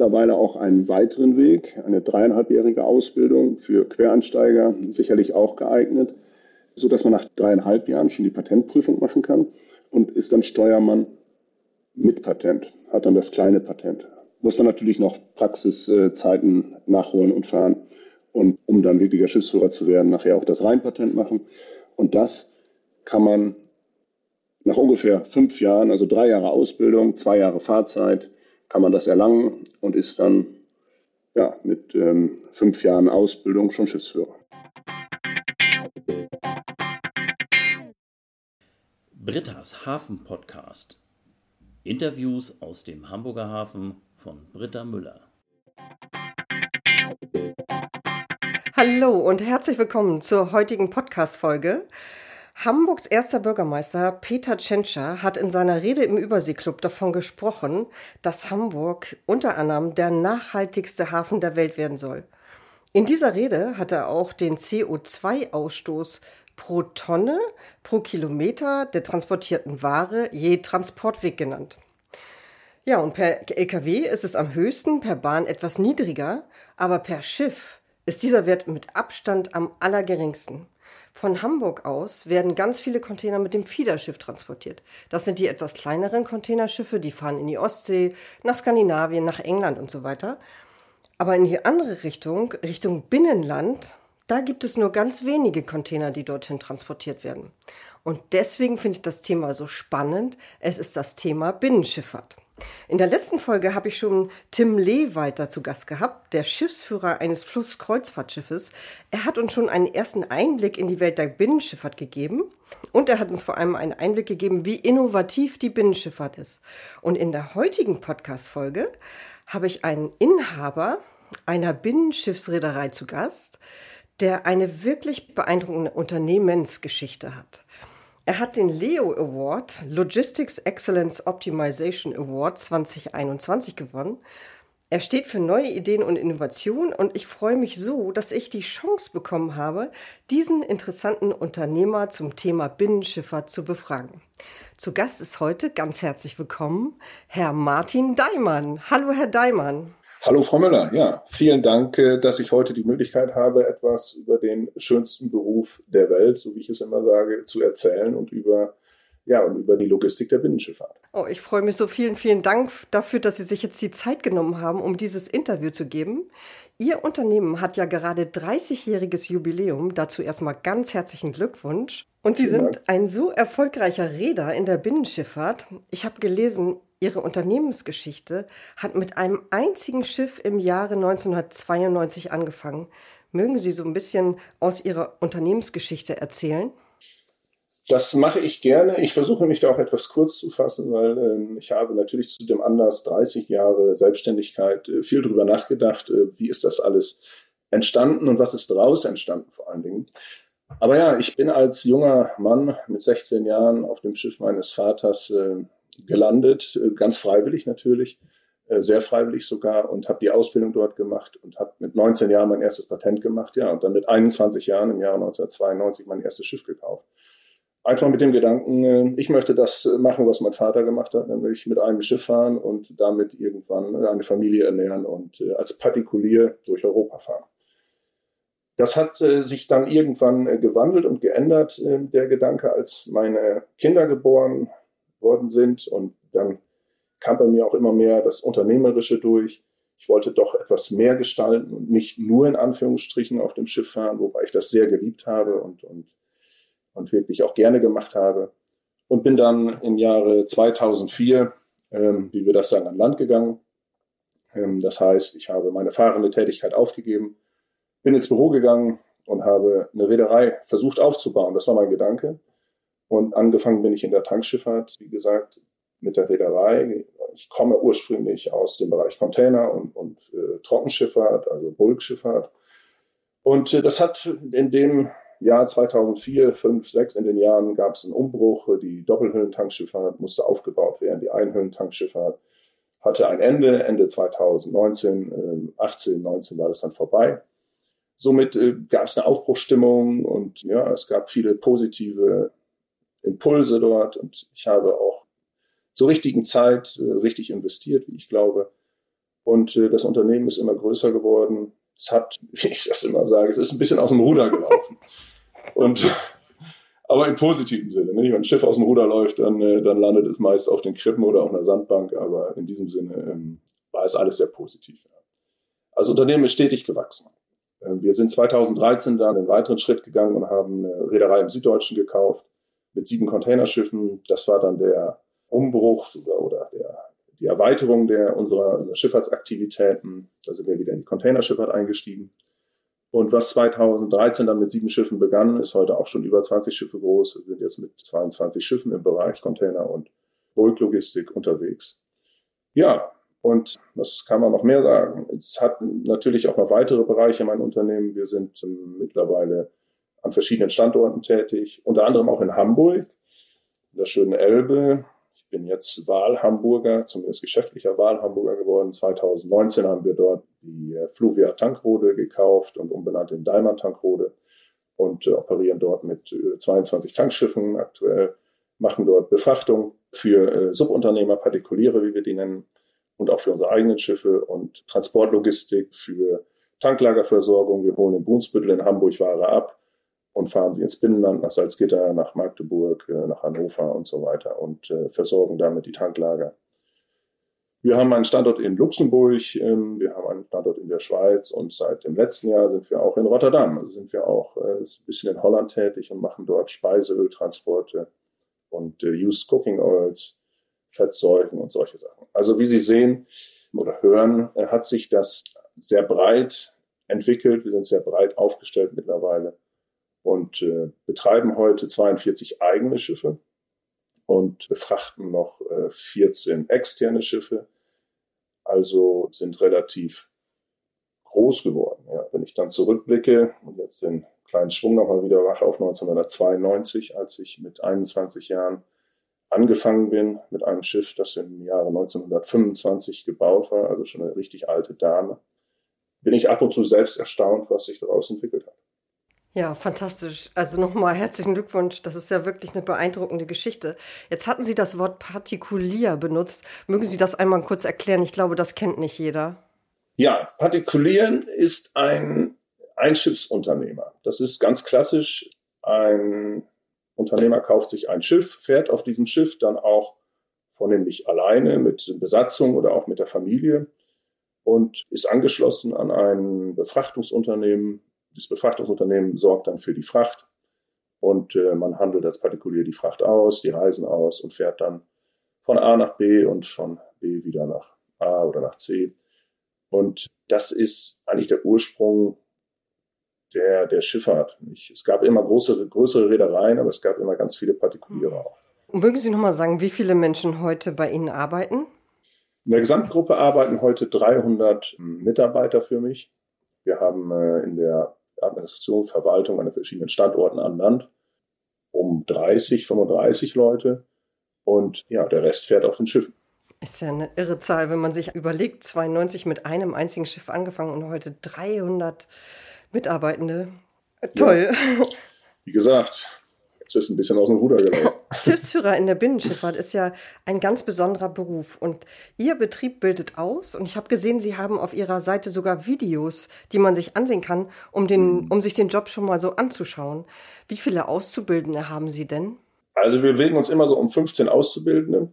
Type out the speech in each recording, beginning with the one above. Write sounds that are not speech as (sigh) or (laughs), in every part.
mittlerweile auch einen weiteren Weg, eine dreieinhalbjährige Ausbildung für Quereinsteiger, sicherlich auch geeignet, so dass man nach dreieinhalb Jahren schon die Patentprüfung machen kann und ist dann Steuermann mit Patent, hat dann das kleine Patent. Muss dann natürlich noch Praxiszeiten nachholen und fahren und um dann wirklicher Schiffsführer zu werden, nachher auch das Rheinpatent machen. Und das kann man nach ungefähr fünf Jahren, also drei Jahre Ausbildung, zwei Jahre Fahrzeit, kann man das erlangen und ist dann ja, mit ähm, fünf Jahren Ausbildung schon Schiffsführer. Britta's Hafen Podcast. Interviews aus dem Hamburger Hafen von Britta Müller. Hallo und herzlich willkommen zur heutigen Podcast-Folge. Hamburgs erster Bürgermeister Peter Tschentscher hat in seiner Rede im Überseeklub davon gesprochen, dass Hamburg unter anderem der nachhaltigste Hafen der Welt werden soll. In dieser Rede hat er auch den CO2-Ausstoß pro Tonne, pro Kilometer der transportierten Ware je Transportweg genannt. Ja, und per Lkw ist es am höchsten, per Bahn etwas niedriger, aber per Schiff ist dieser Wert mit Abstand am allergeringsten. Von Hamburg aus werden ganz viele Container mit dem Fiederschiff transportiert. Das sind die etwas kleineren Containerschiffe, die fahren in die Ostsee, nach Skandinavien, nach England und so weiter. Aber in die andere Richtung, Richtung Binnenland, da gibt es nur ganz wenige Container, die dorthin transportiert werden. Und deswegen finde ich das Thema so spannend. Es ist das Thema Binnenschifffahrt. In der letzten Folge habe ich schon Tim Lehweiter zu Gast gehabt, der Schiffsführer eines Flusskreuzfahrtschiffes. Er hat uns schon einen ersten Einblick in die Welt der Binnenschifffahrt gegeben und er hat uns vor allem einen Einblick gegeben, wie innovativ die Binnenschifffahrt ist. Und in der heutigen Podcast-Folge habe ich einen Inhaber einer Binnenschiffsreederei zu Gast, der eine wirklich beeindruckende Unternehmensgeschichte hat. Er hat den Leo Award, Logistics Excellence Optimization Award 2021 gewonnen. Er steht für neue Ideen und Innovationen und ich freue mich so, dass ich die Chance bekommen habe, diesen interessanten Unternehmer zum Thema Binnenschifffahrt zu befragen. Zu Gast ist heute ganz herzlich willkommen Herr Martin Daimann. Hallo, Herr Daimann. Hallo Frau Müller, ja, vielen Dank, äh, dass ich heute die Möglichkeit habe, etwas über den schönsten Beruf der Welt, so wie ich es immer sage, zu erzählen und über ja, und über die Logistik der Binnenschifffahrt. Oh, ich freue mich so. Vielen, vielen Dank dafür, dass Sie sich jetzt die Zeit genommen haben, um dieses Interview zu geben. Ihr Unternehmen hat ja gerade 30-jähriges Jubiläum. Dazu erstmal ganz herzlichen Glückwunsch. Und Sie sind ein so erfolgreicher Räder in der Binnenschifffahrt. Ich habe gelesen, Ihre Unternehmensgeschichte hat mit einem einzigen Schiff im Jahre 1992 angefangen. Mögen Sie so ein bisschen aus Ihrer Unternehmensgeschichte erzählen? Das mache ich gerne. Ich versuche mich da auch etwas kurz zu fassen, weil äh, ich habe natürlich zu dem Anlass 30 Jahre Selbstständigkeit äh, viel drüber nachgedacht, äh, wie ist das alles entstanden und was ist daraus entstanden vor allen Dingen. Aber ja, ich bin als junger Mann mit 16 Jahren auf dem Schiff meines Vaters äh, gelandet, äh, ganz freiwillig natürlich, äh, sehr freiwillig sogar und habe die Ausbildung dort gemacht und habe mit 19 Jahren mein erstes Patent gemacht, ja, und dann mit 21 Jahren im Jahre 1992 mein erstes Schiff gekauft. Einfach mit dem Gedanken, äh, ich möchte das machen, was mein Vater gemacht hat, nämlich mit einem Schiff fahren und damit irgendwann eine Familie ernähren und als Partikulier durch Europa fahren. Das hat sich dann irgendwann gewandelt und geändert, der Gedanke, als meine Kinder geboren worden sind. Und dann kam bei mir auch immer mehr das Unternehmerische durch. Ich wollte doch etwas mehr gestalten und nicht nur in Anführungsstrichen auf dem Schiff fahren, wobei ich das sehr geliebt habe und, und, und wirklich auch gerne gemacht habe. Und bin dann im Jahre 2004, ähm, wie wir das sagen, an Land gegangen. Ähm, das heißt, ich habe meine fahrende Tätigkeit aufgegeben, bin ins Büro gegangen und habe eine Reederei versucht aufzubauen. Das war mein Gedanke. Und angefangen bin ich in der Tankschifffahrt, wie gesagt, mit der Reederei. Ich komme ursprünglich aus dem Bereich Container und, und äh, Trockenschifffahrt, also Bulkschifffahrt. Und äh, das hat in dem Jahr 2004, 5, 6, in den Jahren gab es einen Umbruch. Die Doppelhüllentankschifffahrt musste aufgebaut werden. Die Einhüllentankschifffahrt hatte ein Ende. Ende 2019, äh, 18, 19 war das dann vorbei. Somit äh, gab es eine Aufbruchsstimmung und ja, es gab viele positive Impulse dort und ich habe auch zur richtigen Zeit äh, richtig investiert, wie ich glaube. Und äh, das Unternehmen ist immer größer geworden. Es hat, (laughs) wie ich das immer sage, es ist ein bisschen aus dem Ruder gelaufen. Und (laughs) aber im positiven Sinne. Ne? Wenn ein Schiff aus dem Ruder läuft, dann, äh, dann landet es meist auf den Krippen oder auf einer Sandbank. Aber in diesem Sinne ähm, war es alles sehr positiv. Also Unternehmen ist stetig gewachsen. Ähm, wir sind 2013 dann einen weiteren Schritt gegangen und haben eine Reederei im Süddeutschen gekauft mit sieben Containerschiffen. Das war dann der Umbruch oder, oder der, die Erweiterung der, unserer Schifffahrtsaktivitäten. Da sind wir wieder in die Containerschifffahrt eingestiegen. Und was 2013 dann mit sieben Schiffen begann, ist heute auch schon über 20 Schiffe groß. Wir sind jetzt mit 22 Schiffen im Bereich Container und Bulklogistik unterwegs. Ja, und was kann man noch mehr sagen? Es hat natürlich auch noch weitere Bereiche mein Unternehmen. Wir sind mittlerweile an verschiedenen Standorten tätig, unter anderem auch in Hamburg, in der schönen Elbe. Ich bin jetzt Wahlhamburger, zumindest geschäftlicher Wahlhamburger geworden. 2019 haben wir dort die äh, Fluvia Tankrode gekauft und umbenannt in Daimler Tankrode und äh, operieren dort mit äh, 22 Tankschiffen aktuell, machen dort Befrachtung für äh, Subunternehmer, Partikuliere, wie wir die nennen, und auch für unsere eigenen Schiffe und Transportlogistik für Tanklagerversorgung. Wir holen in Brunsbüttel in Hamburg Ware ab und fahren sie ins Binnenland, nach Salzgitter, nach Magdeburg, äh, nach Hannover und so weiter und äh, versorgen damit die Tanklager. Wir haben einen Standort in Luxemburg, ähm, wir haben einen Standort in der Schweiz und seit dem letzten Jahr sind wir auch in Rotterdam. Also sind wir auch äh, ein bisschen in Holland tätig und machen dort Speiseöltransporte und Used Cooking Oils Fettsäuren und solche Sachen. Also wie Sie sehen oder hören, hat sich das sehr breit entwickelt. Wir sind sehr breit aufgestellt mittlerweile und äh, betreiben heute 42 eigene Schiffe und befrachten noch äh, 14 externe Schiffe. Also sind relativ groß geworden. Ja, wenn ich dann zurückblicke und jetzt den kleinen Schwung nochmal wieder mache auf 1992, als ich mit 21 Jahren angefangen bin mit einem Schiff, das im Jahre 1925 gebaut war, also schon eine richtig alte Dame, bin ich ab und zu selbst erstaunt, was sich daraus entwickelt hat. Ja, fantastisch. Also nochmal herzlichen Glückwunsch. Das ist ja wirklich eine beeindruckende Geschichte. Jetzt hatten Sie das Wort partikulier benutzt. Mögen Sie das einmal kurz erklären? Ich glaube, das kennt nicht jeder. Ja, partikulieren ist ein Einschiffsunternehmer. Das ist ganz klassisch ein Unternehmer kauft sich ein Schiff, fährt auf diesem Schiff dann auch vornehmlich alleine mit Besatzung oder auch mit der Familie und ist angeschlossen an ein Befrachtungsunternehmen. Das Befrachtungsunternehmen sorgt dann für die Fracht und äh, man handelt als Partikulier die Fracht aus, die Reisen aus und fährt dann von A nach B und von B wieder nach A oder nach C. Und das ist eigentlich der Ursprung der, der Schifffahrt. Ich, es gab immer größere, größere Reedereien, aber es gab immer ganz viele Partikuliere auch. Mögen Sie noch mal sagen, wie viele Menschen heute bei Ihnen arbeiten? In der Gesamtgruppe arbeiten heute 300 Mitarbeiter für mich. Wir haben äh, in der Administration, Verwaltung an den verschiedenen Standorten an Land um 30, 35 Leute. Und ja, der Rest fährt auf den Schiffen. Ist ja eine irre Zahl, wenn man sich überlegt, 92 mit einem einzigen Schiff angefangen und heute 300 Mitarbeitende. Toll. Ja. Wie gesagt, es ist ein bisschen aus dem Ruder gelaufen. (laughs) Schiffsführer in der Binnenschifffahrt ist ja ein ganz besonderer Beruf und Ihr Betrieb bildet aus und ich habe gesehen, Sie haben auf Ihrer Seite sogar Videos, die man sich ansehen kann, um, den, um sich den Job schon mal so anzuschauen. Wie viele Auszubildende haben Sie denn? Also wir bewegen uns immer so um 15 Auszubildende.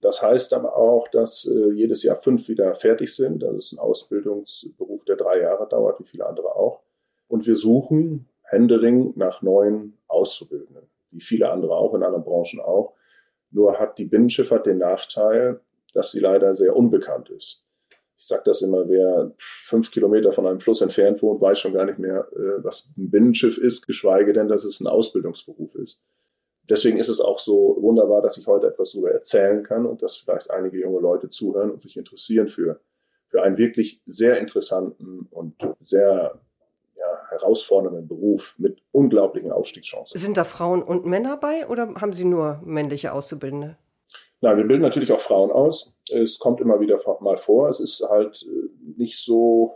Das heißt aber auch, dass äh, jedes Jahr fünf wieder fertig sind. Das ist ein Ausbildungsberuf, der drei Jahre dauert, wie viele andere auch. Und wir suchen Händering nach neuen Auszubildenden, wie viele andere auch in anderen Branchen auch. Nur hat die Binnenschifffahrt den Nachteil, dass sie leider sehr unbekannt ist. Ich sage das immer, wer fünf Kilometer von einem Fluss entfernt wohnt, weiß schon gar nicht mehr, äh, was ein Binnenschiff ist, geschweige denn, dass es ein Ausbildungsberuf ist. Deswegen ist es auch so wunderbar, dass ich heute etwas darüber erzählen kann und dass vielleicht einige junge Leute zuhören und sich interessieren für, für einen wirklich sehr interessanten und sehr herausfordernden Beruf mit unglaublichen Aufstiegschancen. Sind da Frauen und Männer bei oder haben Sie nur männliche Auszubildende? Nein, wir bilden natürlich auch Frauen aus. Es kommt immer wieder mal vor. Es ist halt äh, nicht so,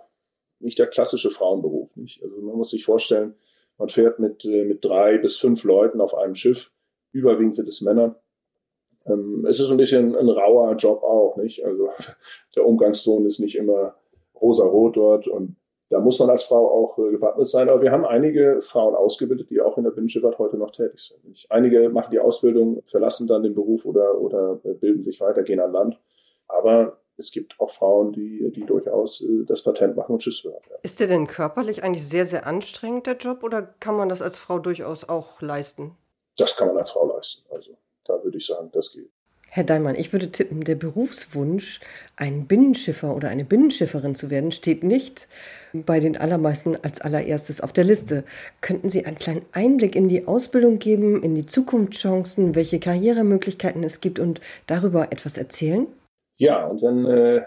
nicht der klassische Frauenberuf. Nicht? Also man muss sich vorstellen, man fährt mit, äh, mit drei bis fünf Leuten auf einem Schiff. Überwiegend sind es Männer. Ähm, es ist ein bisschen ein rauer Job auch, nicht? Also (laughs) der Umgangston ist nicht immer rosa-rot dort und da muss man als Frau auch äh, gewappnet sein. Aber wir haben einige Frauen ausgebildet, die auch in der Binnenschifffahrt heute noch tätig sind. Nicht? Einige machen die Ausbildung, verlassen dann den Beruf oder, oder äh, bilden sich weiter, gehen an Land. Aber es gibt auch Frauen, die, die durchaus äh, das Patent machen und Schiffsführer werden. Ist der denn körperlich eigentlich sehr, sehr anstrengend, der Job, oder kann man das als Frau durchaus auch leisten? Das kann man als Frau leisten. Also da würde ich sagen, das geht. Herr Daimann, ich würde tippen, der Berufswunsch, ein Binnenschiffer oder eine Binnenschifferin zu werden, steht nicht bei den allermeisten als allererstes auf der Liste. Könnten Sie einen kleinen Einblick in die Ausbildung geben, in die Zukunftschancen, welche Karrieremöglichkeiten es gibt und darüber etwas erzählen? Ja, und wenn äh,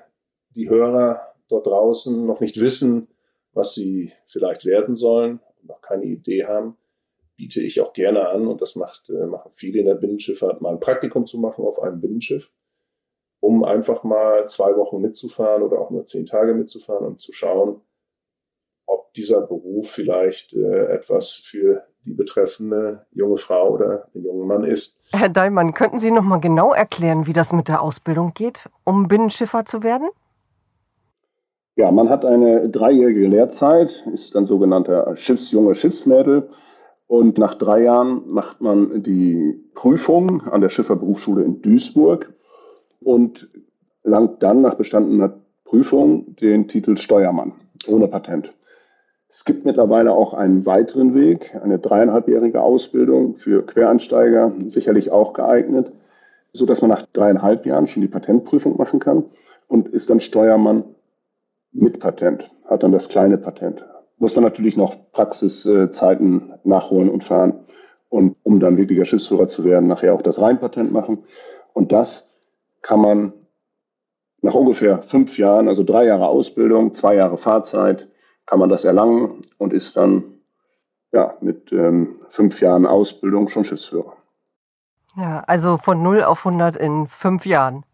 die Hörer dort draußen noch nicht wissen, was sie vielleicht werden sollen, noch keine Idee haben, biete ich auch gerne an, und das macht, äh, machen viele in der Binnenschifffahrt, mal ein Praktikum zu machen auf einem Binnenschiff, um einfach mal zwei Wochen mitzufahren oder auch nur zehn Tage mitzufahren und zu schauen, ob dieser Beruf vielleicht äh, etwas für die betreffende junge Frau oder den jungen Mann ist. Herr Daimann, könnten Sie noch mal genau erklären, wie das mit der Ausbildung geht, um Binnenschiffer zu werden? Ja, man hat eine dreijährige Lehrzeit, ist ein sogenannter Schiffsjunge Schiffsmädel und nach drei Jahren macht man die Prüfung an der Schifferberufsschule in Duisburg und langt dann nach bestandener Prüfung den Titel Steuermann ohne Patent. Es gibt mittlerweile auch einen weiteren Weg, eine dreieinhalbjährige Ausbildung für Quereinsteiger, sicherlich auch geeignet, so dass man nach dreieinhalb Jahren schon die Patentprüfung machen kann und ist dann Steuermann mit Patent, hat dann das kleine Patent muss dann natürlich noch Praxiszeiten nachholen und fahren und um dann wirklicher Schiffsführer zu werden, nachher auch das Rheinpatent machen. Und das kann man nach ungefähr fünf Jahren, also drei Jahre Ausbildung, zwei Jahre Fahrzeit, kann man das erlangen und ist dann ja, mit ähm, fünf Jahren Ausbildung schon Schiffsführer. Ja, also von 0 auf 100 in fünf Jahren.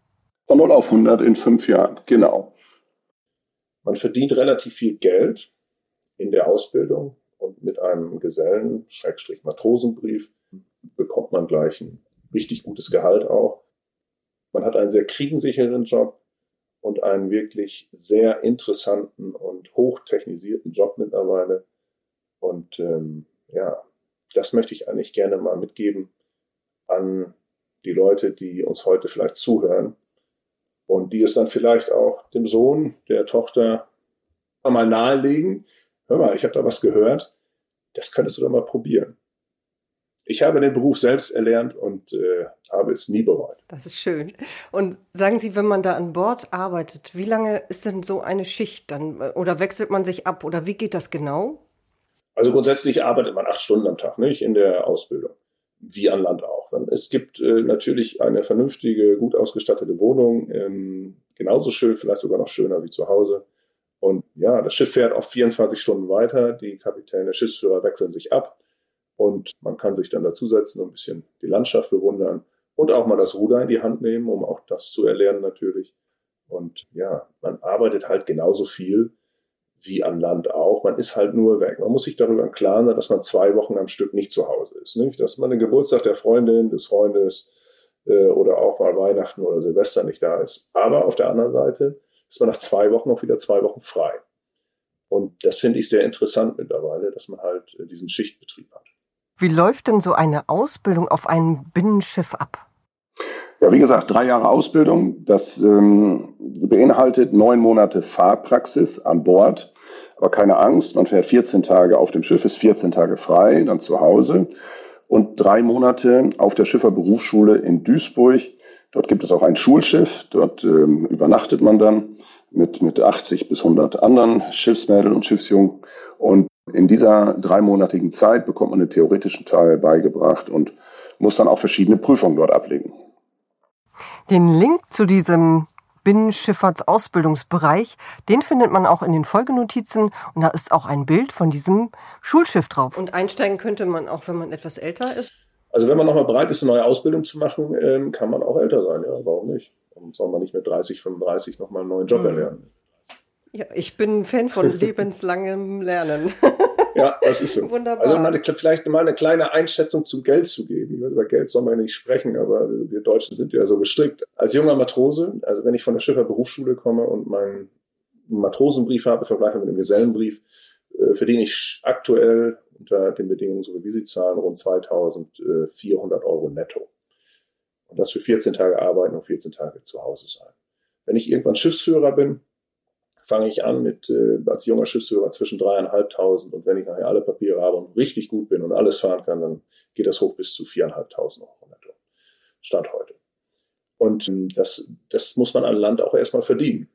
Von 0 auf 100 in fünf Jahren, genau. Man verdient relativ viel Geld in der Ausbildung und mit einem Gesellen, Schrägstrich Matrosenbrief, bekommt man gleich ein richtig gutes Gehalt auch. Man hat einen sehr krisensicheren Job und einen wirklich sehr interessanten und hochtechnisierten Job mittlerweile. Und ähm, ja, das möchte ich eigentlich gerne mal mitgeben an die Leute, die uns heute vielleicht zuhören und die es dann vielleicht auch dem Sohn, der Tochter mal nahelegen, hör mal, ich habe da was gehört, das könntest du doch mal probieren. Ich habe den Beruf selbst erlernt und äh, habe es nie bereut. Das ist schön. Und sagen Sie, wenn man da an Bord arbeitet, wie lange ist denn so eine Schicht dann? Oder wechselt man sich ab? Oder wie geht das genau? Also grundsätzlich arbeitet man acht Stunden am Tag, nicht in der Ausbildung, wie an Land auch. Es gibt äh, natürlich eine vernünftige, gut ausgestattete Wohnung, ähm, genauso schön, vielleicht sogar noch schöner wie zu Hause. Und ja, das Schiff fährt auf 24 Stunden weiter. Die Kapitäne, Schiffsführer wechseln sich ab. Und man kann sich dann dazusetzen und ein bisschen die Landschaft bewundern und auch mal das Ruder in die Hand nehmen, um auch das zu erlernen natürlich. Und ja, man arbeitet halt genauso viel wie an Land auch. Man ist halt nur weg. Man muss sich darüber im Klaren sein, dass man zwei Wochen am Stück nicht zu Hause ist. Nicht? Dass man den Geburtstag der Freundin, des Freundes äh, oder auch mal Weihnachten oder Silvester nicht da ist. Aber auf der anderen Seite ist man nach zwei Wochen auch wieder zwei Wochen frei. Und das finde ich sehr interessant mittlerweile, dass man halt äh, diesen Schichtbetrieb hat. Wie läuft denn so eine Ausbildung auf einem Binnenschiff ab? Ja, wie gesagt, drei Jahre Ausbildung. Das ähm, beinhaltet neun Monate Fahrpraxis an Bord. Aber keine Angst, man fährt 14 Tage auf dem Schiff, ist 14 Tage frei, dann zu Hause. Und drei Monate auf der Schifferberufsschule in Duisburg. Dort gibt es auch ein Schulschiff, dort ähm, übernachtet man dann mit, mit 80 bis 100 anderen Schiffsmädeln und Schiffsjungen. Und in dieser dreimonatigen Zeit bekommt man den theoretischen Teil beigebracht und muss dann auch verschiedene Prüfungen dort ablegen. Den Link zu diesem Binnenschifffahrtsausbildungsbereich, den findet man auch in den Folgenotizen und da ist auch ein Bild von diesem Schulschiff drauf. Und einsteigen könnte man auch, wenn man etwas älter ist? Also wenn man nochmal bereit ist, eine neue Ausbildung zu machen, ähm, kann man auch älter sein, ja, warum nicht? Und soll man nicht mit 30, 35 nochmal einen neuen Job mhm. erlernen. Ja, ich bin Fan von (laughs) lebenslangem Lernen. (laughs) ja, das ist so. Wunderbar. Also meine, vielleicht mal eine kleine Einschätzung zum Geld zu geben. Über Geld soll man nicht sprechen, aber wir Deutschen sind ja so gestrickt. Als junger Matrose, also wenn ich von der Schifferberufsschule komme und meinen Matrosenbrief habe, vergleiche mit dem Gesellenbrief, äh, verdiene ich aktuell unter den Bedingungen, so wie Sie zahlen, rund 2400 Euro netto. Und das für 14 Tage arbeiten und 14 Tage zu Hause sein. Wenn ich irgendwann Schiffsführer bin, fange ich an mit äh, als junger Schiffsführer zwischen dreieinhalbtausend und wenn ich nachher alle Papiere habe und richtig gut bin und alles fahren kann, dann geht das hoch bis zu viereinhalbtausend Euro netto. Stand heute. Und ähm, das, das muss man an Land auch erstmal verdienen.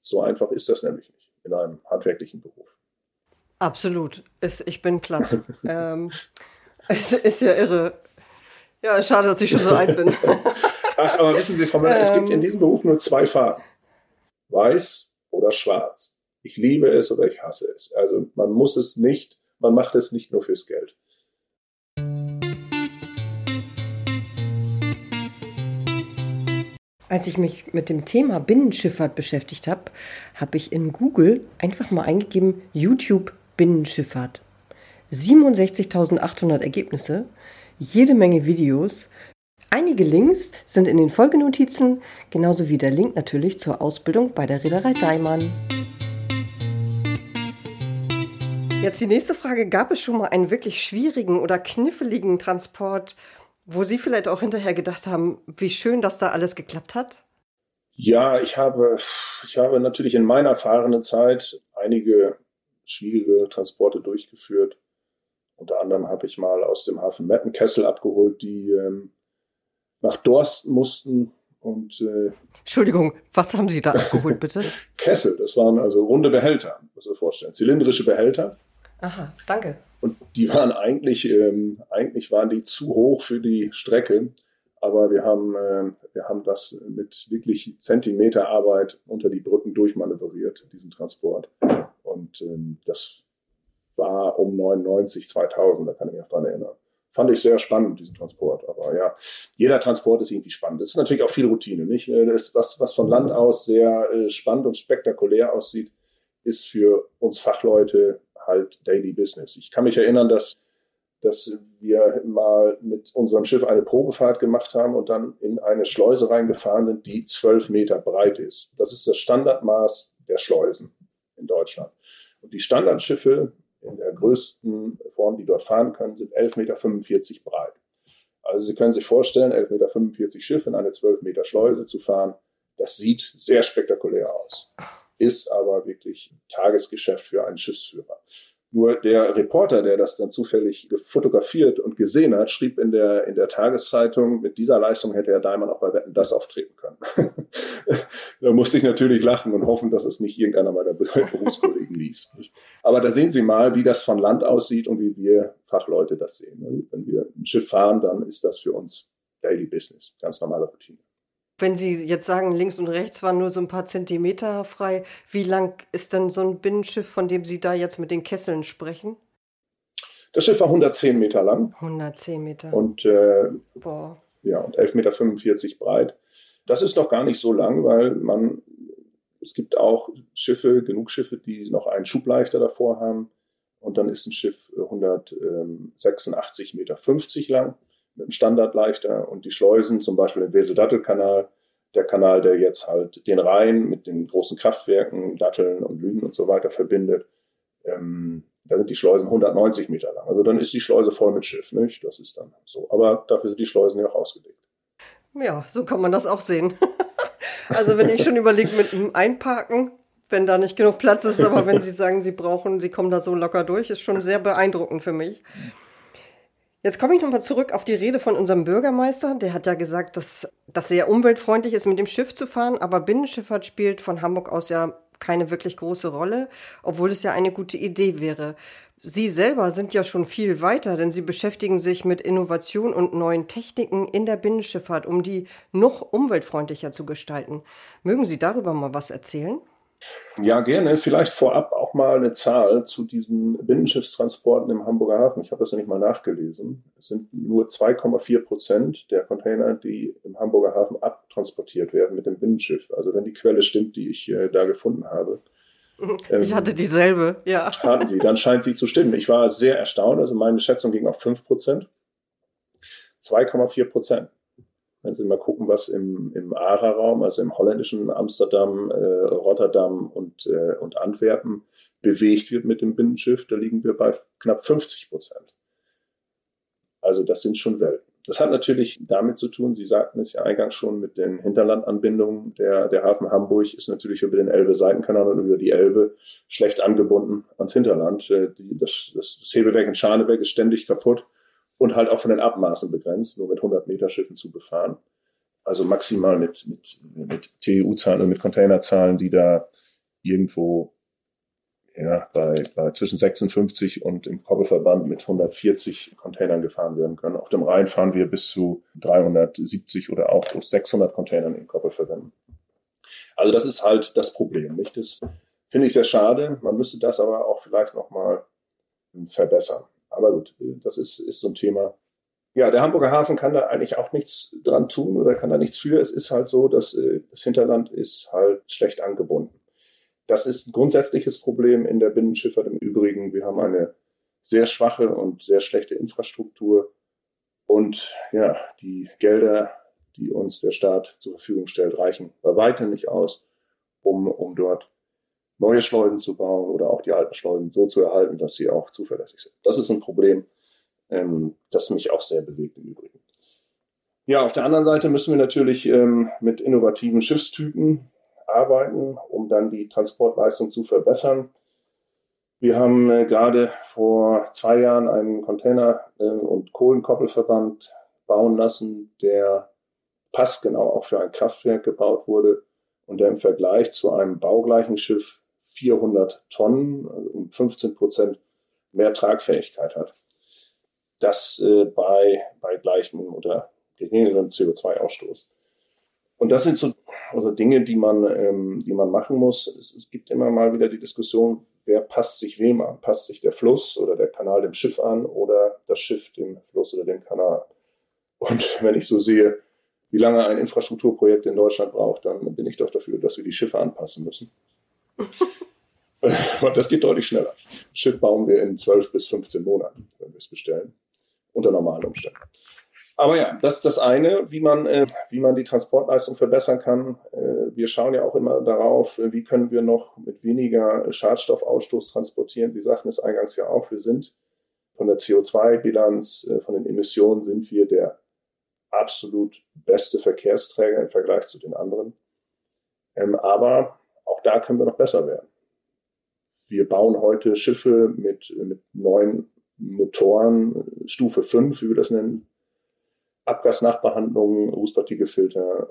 So einfach ist das nämlich nicht in einem handwerklichen Beruf. Absolut. ich bin platt. (laughs) ähm, es ist ja irre. Ja, schade, dass ich schon so alt bin. (laughs) Ach, aber wissen Sie, Frau Müller, ähm, es gibt in ähm. diesem Beruf nur zwei Farben. Weiß oder schwarz. Ich liebe es oder ich hasse es. Also man muss es nicht, man macht es nicht nur fürs Geld. Als ich mich mit dem Thema Binnenschifffahrt beschäftigt habe, habe ich in Google einfach mal eingegeben YouTube Binnenschifffahrt. 67.800 Ergebnisse, jede Menge Videos, Einige Links sind in den Folgenotizen, genauso wie der Link natürlich zur Ausbildung bei der Reederei Daimann. Jetzt die nächste Frage. Gab es schon mal einen wirklich schwierigen oder kniffligen Transport, wo Sie vielleicht auch hinterher gedacht haben, wie schön, dass da alles geklappt hat? Ja, ich habe, ich habe natürlich in meiner erfahrenen Zeit einige schwierige Transporte durchgeführt. Unter anderem habe ich mal aus dem Hafen Metten Kessel abgeholt, die ähm, nach Dorst mussten. Und, äh, Entschuldigung, was haben Sie da abgeholt, bitte? (laughs) Kessel, das waren also runde Behälter, muss man vorstellen, zylindrische Behälter. Aha, danke. Und die waren eigentlich, ähm, eigentlich waren die zu hoch für die Strecke, aber wir haben, äh, wir haben das mit wirklich Zentimeterarbeit unter die Brücken durchmanövriert, diesen Transport. Und ähm, das war um 99, 2000, da kann ich mich auch dran erinnern fand ich sehr spannend, diesen Transport. Aber ja, jeder Transport ist irgendwie spannend. Das ist natürlich auch viel Routine, nicht? Äh, das, was, was von Land aus sehr äh, spannend und spektakulär aussieht, ist für uns Fachleute halt Daily Business. Ich kann mich erinnern, dass, dass wir mal mit unserem Schiff eine Probefahrt gemacht haben und dann in eine Schleuse reingefahren sind, die zwölf Meter breit ist. Das ist das Standardmaß der Schleusen in Deutschland. Und die Standardschiffe in der größten Form, die dort fahren können, sind 11,45 Meter breit. Also Sie können sich vorstellen, 11,45 Meter Schiff in eine 12 Meter Schleuse zu fahren, das sieht sehr spektakulär aus, ist aber wirklich Tagesgeschäft für einen Schiffsführer. Nur der Reporter, der das dann zufällig fotografiert und gesehen hat, schrieb in der, in der Tageszeitung, mit dieser Leistung hätte Herr Daimann auch bei Wetten das auftreten können. (laughs) da musste ich natürlich lachen und hoffen, dass es nicht irgendeiner meiner (laughs) Berufskollegen liest. Aber da sehen Sie mal, wie das von Land aussieht und wie wir Fachleute das sehen. Wenn wir ein Schiff fahren, dann ist das für uns Daily Business, ganz normale Routine. Wenn Sie jetzt sagen, links und rechts waren nur so ein paar Zentimeter frei, wie lang ist denn so ein Binnenschiff, von dem Sie da jetzt mit den Kesseln sprechen? Das Schiff war 110 Meter lang. 110 Meter. Und, äh, Boah. Ja, und 11,45 Meter breit. Das ist doch gar nicht so lang, weil man, es gibt auch Schiffe, genug Schiffe, die noch einen Schubleichter davor haben. Und dann ist ein Schiff 186,50 Meter lang mit einem Standardleichter und die Schleusen, zum Beispiel im Wesel-Dattel-Kanal, der Kanal, der jetzt halt den Rhein mit den großen Kraftwerken, Datteln und Lügen und so weiter verbindet, ähm, da sind die Schleusen 190 Meter lang. Also dann ist die Schleuse voll mit Schiff, nicht? Das ist dann so. Aber dafür sind die Schleusen ja auch ausgelegt. Ja, so kann man das auch sehen. (laughs) also wenn ich schon überlege mit dem Einparken, wenn da nicht genug Platz ist, aber wenn Sie sagen, Sie brauchen, Sie kommen da so locker durch, ist schon sehr beeindruckend für mich. Jetzt komme ich nochmal zurück auf die Rede von unserem Bürgermeister. Der hat ja gesagt, dass das sehr umweltfreundlich ist, mit dem Schiff zu fahren, aber Binnenschifffahrt spielt von Hamburg aus ja keine wirklich große Rolle, obwohl es ja eine gute Idee wäre. Sie selber sind ja schon viel weiter, denn Sie beschäftigen sich mit Innovation und neuen Techniken in der Binnenschifffahrt, um die noch umweltfreundlicher zu gestalten. Mögen Sie darüber mal was erzählen? Ja, gerne. Vielleicht vorab auch mal eine Zahl zu diesen Binnenschiffstransporten im Hamburger Hafen. Ich habe das nämlich mal nachgelesen. Es sind nur 2,4 Prozent der Container, die im Hamburger Hafen abtransportiert werden mit dem Binnenschiff. Also wenn die Quelle stimmt, die ich äh, da gefunden habe. (laughs) Ich hatte dieselbe, ja. Hatten Sie, dann scheint sie zu stimmen. Ich war sehr erstaunt, also meine Schätzung ging auf 5 Prozent. 2,4 Prozent. Wenn Sie mal gucken, was im, im ARA-Raum, also im holländischen Amsterdam, äh, Rotterdam und, äh, und Antwerpen bewegt wird mit dem Binnenschiff, da liegen wir bei knapp 50 Prozent. Also das sind schon Welten. Das hat natürlich damit zu tun, Sie sagten es ja eingangs schon, mit den Hinterlandanbindungen. Der, der Hafen Hamburg ist natürlich über den Elbe-Seitenkanal und über die Elbe schlecht angebunden ans Hinterland. Äh, das, das, das Hebewerk in Scharneberg ist ständig kaputt und halt auch von den Abmaßen begrenzt, nur mit 100 Meter Schiffen zu befahren. Also maximal mit, mit, mit TEU-Zahlen und mit Containerzahlen, die da irgendwo ja, bei, bei zwischen 56 und im Koppelverband mit 140 Containern gefahren werden können. Auf dem Rhein fahren wir bis zu 370 oder auch 600 Containern in Koppelverbänden. Also das ist halt das Problem, nicht? Das finde ich sehr schade. Man müsste das aber auch vielleicht nochmal verbessern. Aber gut, das ist, ist so ein Thema. Ja, der Hamburger Hafen kann da eigentlich auch nichts dran tun oder kann da nichts für. Es ist halt so, dass äh, das Hinterland ist halt schlecht angebunden. Das ist ein grundsätzliches Problem in der Binnenschifffahrt im Übrigen. Wir haben eine sehr schwache und sehr schlechte Infrastruktur. Und ja, die Gelder, die uns der Staat zur Verfügung stellt, reichen bei weitem nicht aus, um, um dort neue Schleusen zu bauen oder auch die alten Schleusen so zu erhalten, dass sie auch zuverlässig sind. Das ist ein Problem, ähm, das mich auch sehr bewegt im Übrigen. Ja, auf der anderen Seite müssen wir natürlich ähm, mit innovativen Schiffstypen arbeiten, um dann die Transportleistung zu verbessern. Wir haben äh, gerade vor zwei Jahren einen Container- äh, und Kohlenkoppelverband bauen lassen, der passgenau auch für ein Kraftwerk gebaut wurde und der im Vergleich zu einem baugleichen Schiff 400 Tonnen, also um 15 Prozent mehr Tragfähigkeit hat. Das äh, bei, bei gleichem oder geringerem CO2-Ausstoß. Und das sind so also Dinge, die man, ähm, die man machen muss. Es, es, gibt immer mal wieder die Diskussion, wer passt sich wem an? Passt sich der Fluss oder der Kanal dem Schiff an oder das Schiff dem Fluss oder dem Kanal? Und (laughs) wenn ich so sehe, wie lange ein Infrastrukturprojekt in Deutschland braucht, dann bin ich doch dafür, dass wir die Schiffe anpassen müssen. (laughs) das geht deutlich schneller. Das Schiff bauen wir in 12 bis 15 Monaten, wenn wir es bestellen, unter normalen Umständen. Aber ja, das ist das eine, wie man, äh, wie man die Transportleistung verbessern kann. Äh, wir schauen ja auch immer darauf, äh, wie können wir noch mit weniger Schadstoffausstoß transportieren. Sie sagten es eingangs ja auch, wir sind von der CO2-Bilanz, äh, von den Emissionen sind wir der absolut beste Verkehrsträger im Vergleich zu den anderen. Ähm, aber auch da können wir noch besser werden. Wir bauen heute Schiffe mit, mit neuen Motoren, Stufe 5, wie wir das nennen, Abgasnachbehandlung, Rußpartikelfilter,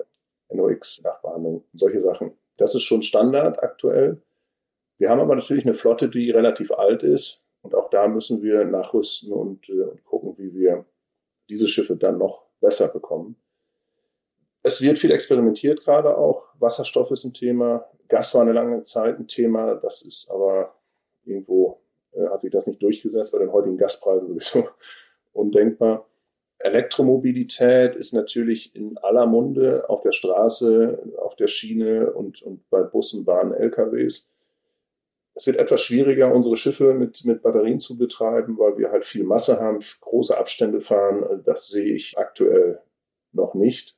NOx-Nachbehandlung, solche Sachen. Das ist schon Standard aktuell. Wir haben aber natürlich eine Flotte, die relativ alt ist. Und auch da müssen wir nachrüsten und, äh, und gucken, wie wir diese Schiffe dann noch besser bekommen. Es wird viel experimentiert gerade auch. Wasserstoff ist ein Thema. Gas war eine lange Zeit ein Thema. Das ist aber irgendwo, äh, hat sich das nicht durchgesetzt, bei den heutigen Gaspreisen sowieso (laughs) undenkbar. Elektromobilität ist natürlich in aller Munde auf der Straße, auf der Schiene und, und bei Bussen, Bahnen, LKWs. Es wird etwas schwieriger, unsere Schiffe mit, mit Batterien zu betreiben, weil wir halt viel Masse haben, große Abstände fahren. Das sehe ich aktuell noch nicht.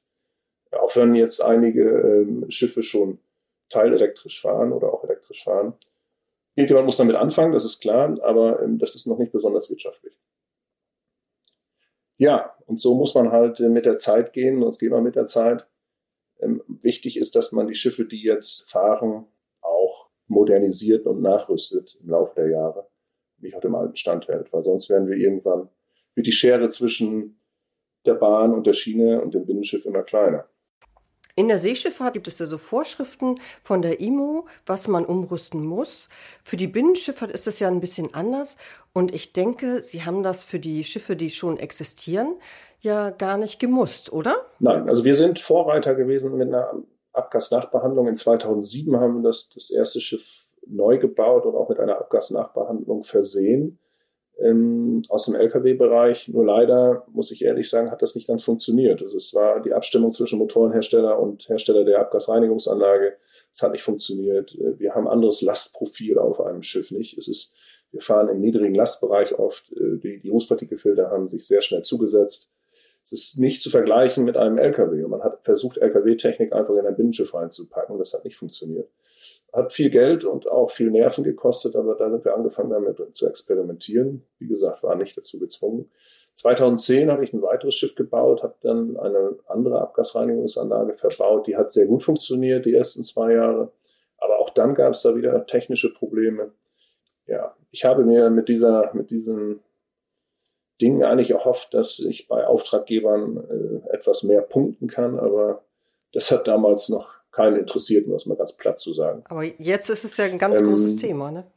Auch wenn jetzt einige ähm, Schiffe schon teilelektrisch fahren oder auch elektrisch fahren. Irgendjemand muss damit anfangen, das ist klar, aber ähm, das ist noch nicht besonders wirtschaftlich. Ja, und so muss man halt äh, mit der Zeit gehen, sonst geht man mit der Zeit. Ähm, wichtig ist, dass man die Schiffe, die jetzt fahren, auch modernisiert und nachrüstet im Laufe der Jahre, nicht auf dem alten Stand hält, weil sonst werden wir irgendwann, wird die Schere zwischen der Bahn und der Schiene und dem Binnenschiff immer kleiner. In der Seeschifffahrt gibt es ja so Vorschriften von der IMO, was man umrüsten muss. Für die Binnenschifffahrt ist es ja ein bisschen anders. Und ich denke, Sie haben das für die Schiffe, die schon existieren, ja gar nicht gemusst, oder? Nein, also wir sind Vorreiter gewesen mit einer Abgasnachbehandlung. In 2007 haben wir das, das erste Schiff neu gebaut und auch mit einer Abgasnachbehandlung versehen. Ähm, aus dem Lkw-Bereich. Nur leider, muss ich ehrlich sagen, hat das nicht ganz funktioniert. Also es war die Abstimmung zwischen Motorenhersteller und Hersteller der Abgasreinigungsanlage. Es hat nicht funktioniert. Äh, wir haben anderes Lastprofil auf einem Schiff nicht. Es ist, wir fahren im niedrigen Lastbereich oft. Äh, die, die Rußpartikelfilter haben sich sehr schnell zugesetzt. Es ist nicht zu vergleichen mit einem LKW. Man hat versucht, LKW-Technik einfach in ein Binnenschiff reinzupacken. Das hat nicht funktioniert hat viel Geld und auch viel Nerven gekostet, aber da sind wir angefangen damit zu experimentieren. Wie gesagt, war nicht dazu gezwungen. 2010 habe ich ein weiteres Schiff gebaut, habe dann eine andere Abgasreinigungsanlage verbaut. Die hat sehr gut funktioniert, die ersten zwei Jahre. Aber auch dann gab es da wieder technische Probleme. Ja, ich habe mir mit dieser, mit diesem Ding eigentlich erhofft, dass ich bei Auftraggebern äh, etwas mehr punkten kann, aber das hat damals noch keinen interessiert, um das mal ganz platt zu sagen. Aber jetzt ist es ja ein ganz ähm, großes Thema, ne?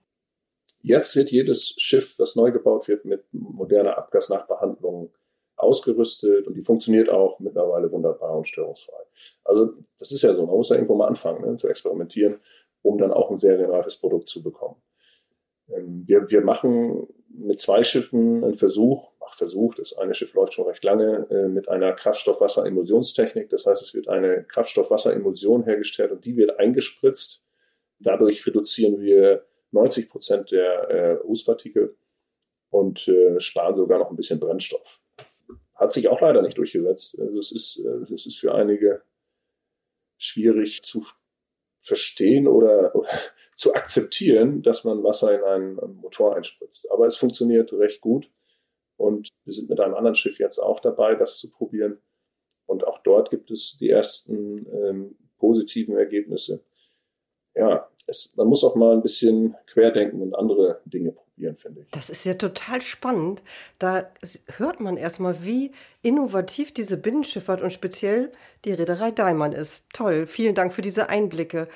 Jetzt wird jedes Schiff, das neu gebaut wird, mit moderner Abgasnachbehandlung ausgerüstet und die funktioniert auch mittlerweile wunderbar und störungsfrei. Also das ist ja so, man muss ja irgendwo mal anfangen ne, zu experimentieren, um dann auch ein serienreifes Produkt zu bekommen. Ähm, wir, wir machen mit zwei Schiffen einen Versuch, ach Versuch, das eine Schiff läuft schon recht lange, äh, mit einer Kraftstoff-Wasser-Emulsionstechnik. Das heißt, es wird eine Kraftstoff-Wasser-Emulsion hergestellt und die wird eingespritzt. Dadurch reduzieren wir 90 Prozent der äh, Rußpartikel und äh, sparen sogar noch ein bisschen Brennstoff. Hat sich auch leider nicht durchgesetzt. Also es ist, äh, es ist für einige schwierig zu verstehen oder, oder (laughs) zu akzeptieren, dass man Wasser in einen Motor einspritzt. Aber es funktioniert recht gut. Und wir sind mit einem anderen Schiff jetzt auch dabei, das zu probieren. Und auch dort gibt es die ersten ähm, positiven Ergebnisse. Ja, es, man muss auch mal ein bisschen querdenken und andere Dinge probieren, finde ich. Das ist ja total spannend. Da hört man erstmal, wie innovativ diese Binnenschifffahrt und speziell die Reederei Daimann ist. Toll, vielen Dank für diese Einblicke.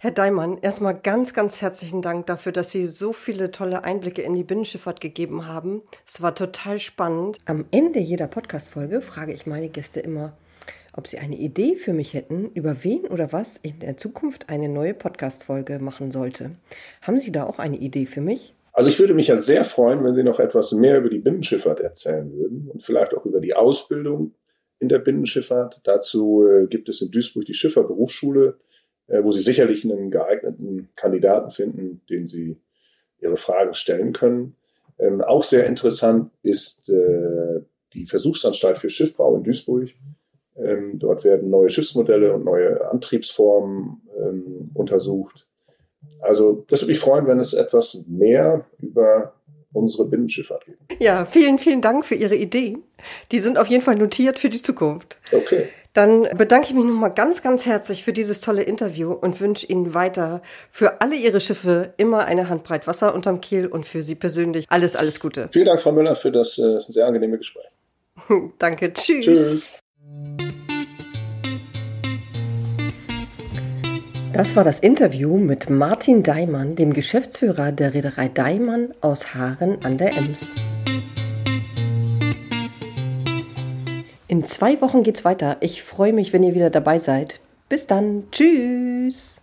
Herr Daimann, erstmal ganz, ganz herzlichen Dank dafür, dass Sie so viele tolle Einblicke in die Binnenschifffahrt gegeben haben. Es war total spannend. Am Ende jeder Podcast-Folge frage ich meine Gäste immer, ob sie eine Idee für mich hätten, über wen oder was in der Zukunft eine neue Podcast-Folge machen sollte. Haben Sie da auch eine Idee für mich? Also ich würde mich ja sehr freuen, wenn Sie noch etwas mehr über die Binnenschifffahrt erzählen würden und vielleicht auch über die Ausbildung in der Binnenschifffahrt. Dazu äh, gibt es in Duisburg die Schifferberufsschule wo Sie sicherlich einen geeigneten Kandidaten finden, den Sie Ihre Fragen stellen können. Ähm, auch sehr interessant ist äh, die Versuchsanstalt für Schiffbau in Duisburg. Ähm, dort werden neue Schiffsmodelle und neue Antriebsformen ähm, untersucht. Also das würde mich freuen, wenn es etwas mehr über unsere Binnenschifffahrt gibt. Ja, vielen, vielen Dank für Ihre Ideen. Die sind auf jeden Fall notiert für die Zukunft. Okay. Dann bedanke ich mich nochmal ganz, ganz herzlich für dieses tolle Interview und wünsche Ihnen weiter für alle Ihre Schiffe immer eine Handbreit Wasser unterm Kiel und für Sie persönlich alles, alles Gute. Vielen Dank, Frau Müller, für das äh, sehr angenehme Gespräch. (laughs) Danke, tschüss. Tschüss. Das war das Interview mit Martin Daimann, dem Geschäftsführer der Reederei Daimann aus Haaren an der Ems. In zwei Wochen geht's weiter. Ich freue mich, wenn ihr wieder dabei seid. Bis dann. Tschüss.